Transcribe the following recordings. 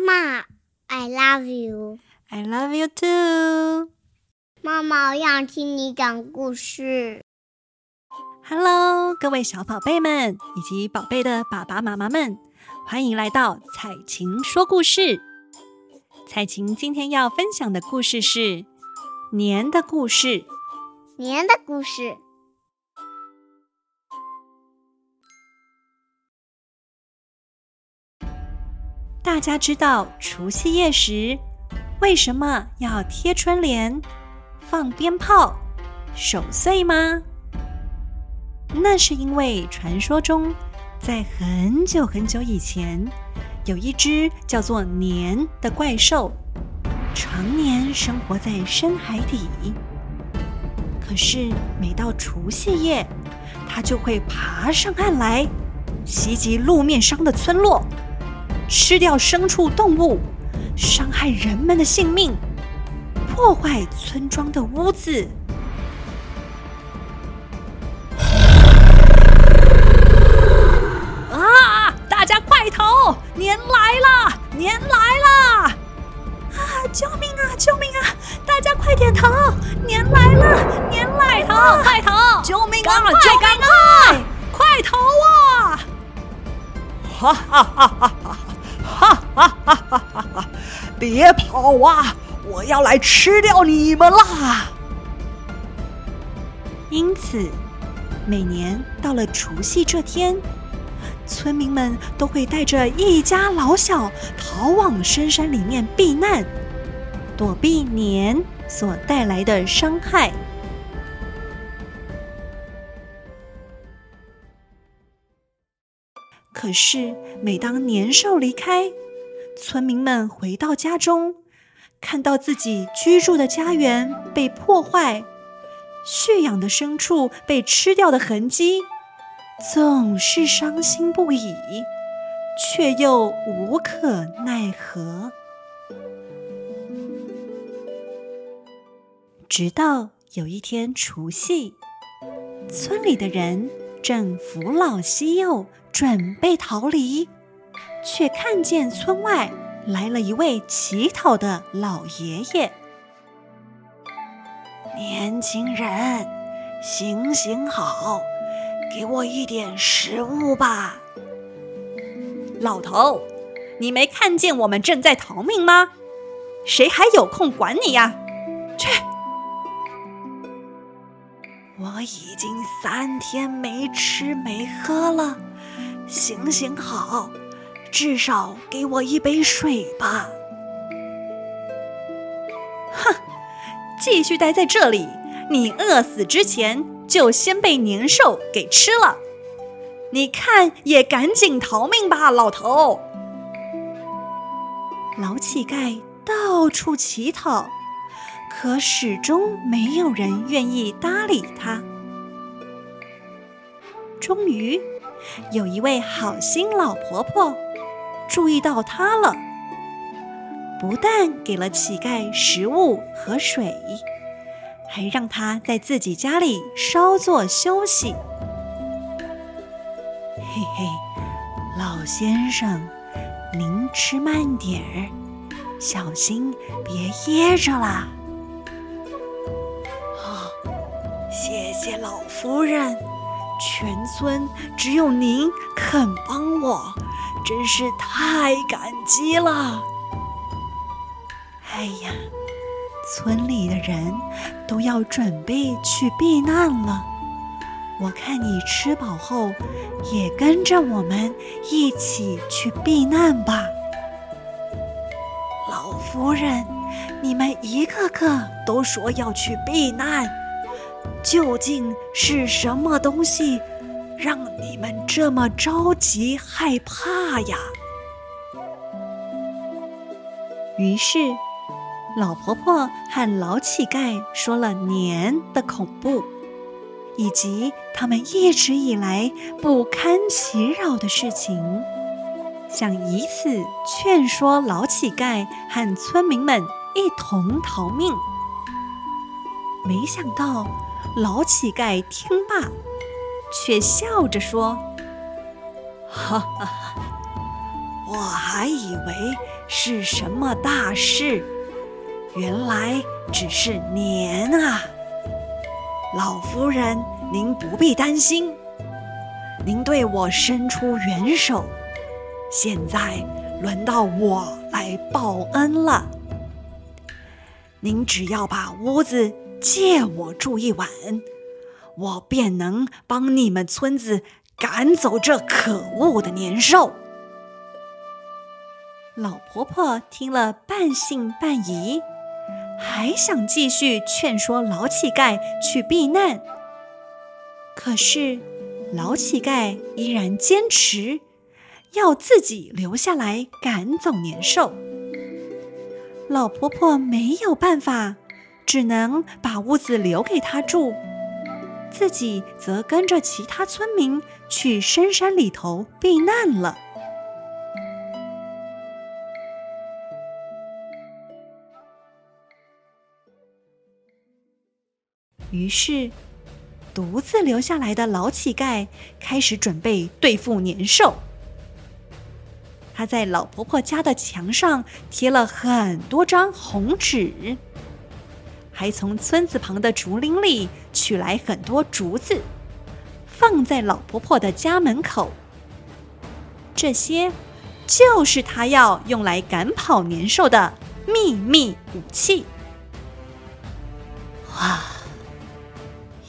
妈，I love you。I love you too。妈妈，我想听你讲故事。Hello，各位小宝贝们以及宝贝的爸爸妈妈们，欢迎来到彩琴说故事。彩琴今天要分享的故事是《年的故事》。年的故事。大家知道除夕夜时为什么要贴春联、放鞭炮、守岁吗？那是因为传说中，在很久很久以前，有一只叫做年的怪兽，常年生活在深海底。可是每到除夕夜，它就会爬上岸来，袭击路面上的村落，吃掉牲畜动物，伤害人们的性命，破坏村庄的屋子。啊！大家快逃年来了，年来了！啊，救命啊，救命啊！大家快点逃！年来了，年来了，快逃！救命啊，快救命啊！快逃啊！哈哈哈哈哈！哈哈哈哈！别跑啊！我要来吃掉你们啦！因此，每年到了除夕这天。村民们都会带着一家老小逃往深山里面避难，躲避年所带来的伤害。可是，每当年兽离开，村民们回到家中，看到自己居住的家园被破坏，蓄养的牲畜被吃掉的痕迹。总是伤心不已，却又无可奈何。直到有一天除夕，村里的人正扶老携幼准备逃离，却看见村外来了一位乞讨的老爷爷。年轻人，行行好！给我一点食物吧，老头，你没看见我们正在逃命吗？谁还有空管你呀？去！我已经三天没吃没喝了，行行好，至少给我一杯水吧。哼，继续待在这里，你饿死之前。就先被年兽给吃了，你看也赶紧逃命吧，老头！老乞丐到处乞讨，可始终没有人愿意搭理他。终于，有一位好心老婆婆注意到他了，不但给了乞丐食物和水。还让他在自己家里稍作休息。嘿嘿，老先生，您吃慢点儿，小心别噎着啦。哦，谢谢老夫人，全村只有您肯帮我，真是太感激了。哎呀！村里的人都要准备去避难了，我看你吃饱后也跟着我们一起去避难吧。老夫人，你们一个个都说要去避难，究竟是什么东西让你们这么着急害怕呀？于是。老婆婆和老乞丐说了年的恐怖，以及他们一直以来不堪其扰的事情，想以此劝说老乞丐和村民们一同逃命。没想到老乞丐听罢，却笑着说：“哈哈哈，我还以为……”是什么大事，原来只是年啊！老夫人，您不必担心，您对我伸出援手，现在轮到我来报恩了。您只要把屋子借我住一晚，我便能帮你们村子赶走这可恶的年兽。老婆婆听了，半信半疑，还想继续劝说老乞丐去避难。可是老乞丐依然坚持要自己留下来赶走年兽。老婆婆没有办法，只能把屋子留给他住，自己则跟着其他村民去深山里头避难了。于是，独自留下来的老乞丐开始准备对付年兽。他在老婆婆家的墙上贴了很多张红纸，还从村子旁的竹林里取来很多竹子，放在老婆婆的家门口。这些就是他要用来赶跑年兽的秘密武器。哇！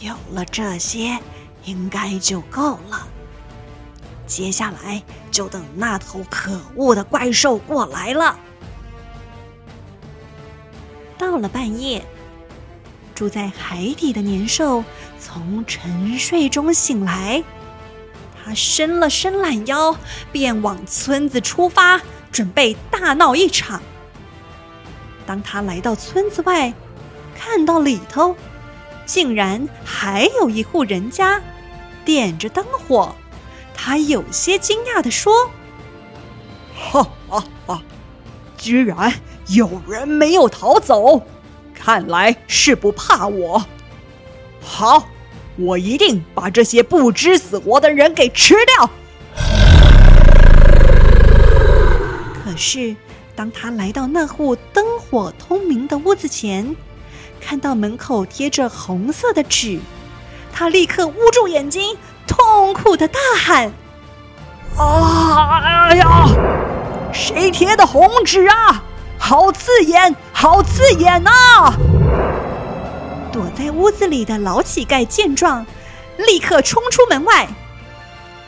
有了这些，应该就够了。接下来就等那头可恶的怪兽过来了。到了半夜，住在海底的年兽从沉睡中醒来，他伸了伸懒腰，便往村子出发，准备大闹一场。当他来到村子外，看到里头。竟然还有一户人家点着灯火，他有些惊讶地说：“哈哈哈，居然有人没有逃走，看来是不怕我。好，我一定把这些不知死活的人给吃掉。”可是，当他来到那户灯火通明的屋子前，看到门口贴着红色的纸，他立刻捂住眼睛，痛苦的大喊：“啊呀！谁贴的红纸啊？好刺眼，好刺眼呐！”躲在屋子里的老乞丐见状，立刻冲出门外，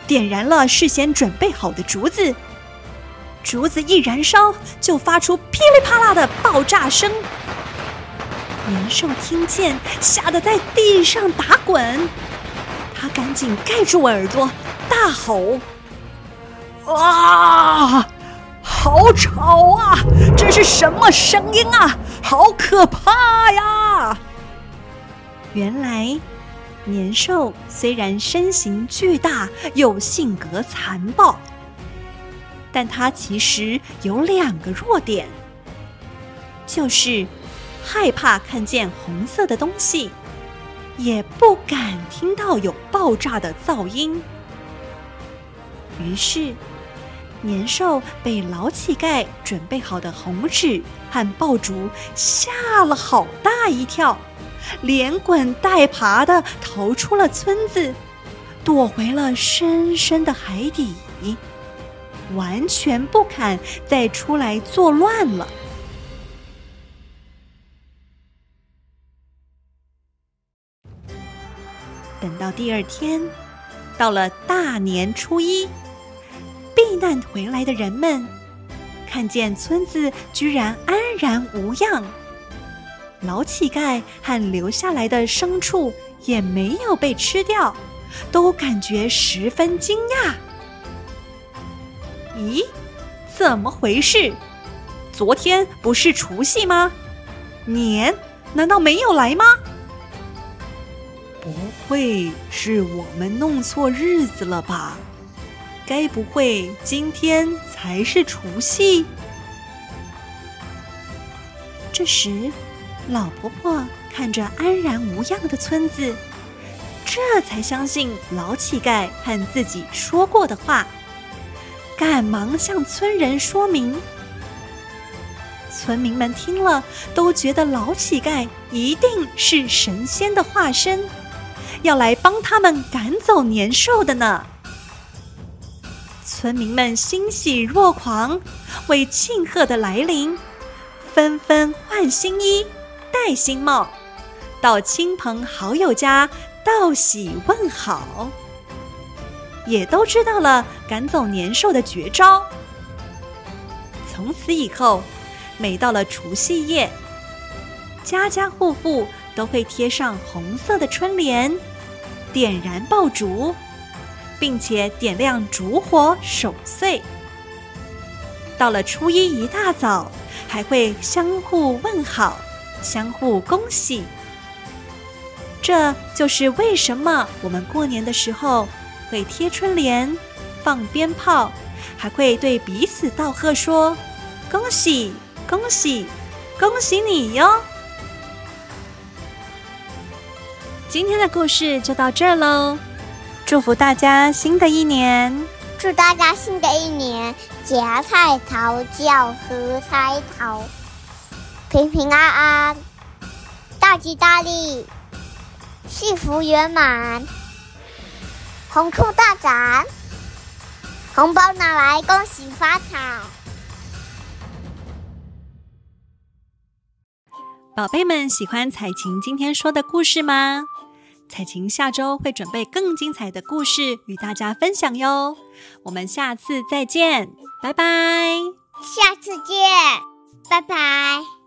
点燃了事先准备好的竹子。竹子一燃烧，就发出噼里啪啦的爆炸声。年兽听见，吓得在地上打滚。他赶紧盖住耳朵，大吼：“啊，好吵啊！这是什么声音啊？好可怕呀！”原来，年兽虽然身形巨大，又性格残暴，但它其实有两个弱点，就是。害怕看见红色的东西，也不敢听到有爆炸的噪音。于是，年兽被老乞丐准备好的红纸和爆竹吓了好大一跳，连滚带爬的逃出了村子，躲回了深深的海底，完全不敢再出来作乱了。等到第二天，到了大年初一，避难回来的人们看见村子居然安然无恙，老乞丐和留下来的牲畜也没有被吃掉，都感觉十分惊讶。咦，怎么回事？昨天不是除夕吗？年难道没有来吗？不会是我们弄错日子了吧？该不会今天才是除夕？这时，老婆婆看着安然无恙的村子，这才相信老乞丐和自己说过的话，赶忙向村人说明：村民们听了都觉得老乞丐一定是神仙的化身，要来帮他们赶走年兽的呢。村民们欣喜若狂，为庆贺的来临，纷纷换新衣、戴新帽，到亲朋好友家道喜问好，也都知道了赶走年兽的绝招。从此以后，每到了除夕夜，家家户户都会贴上红色的春联，点燃爆竹，并且点亮烛火守岁。到了初一一大早，还会相互问好，相互恭喜。这就是为什么我们过年的时候会贴春联、放鞭炮，还会对彼此道贺说。恭喜恭喜恭喜你哟！今天的故事就到这儿喽，祝福大家新的一年，祝大家新的一年夹菜桃叫合菜桃，平平安安，大吉大利，幸福圆满，红兔大展，红包拿来恭喜发财。宝贝们喜欢彩琴今天说的故事吗？彩晴下周会准备更精彩的故事与大家分享哟。我们下次再见，拜拜。下次见，拜拜。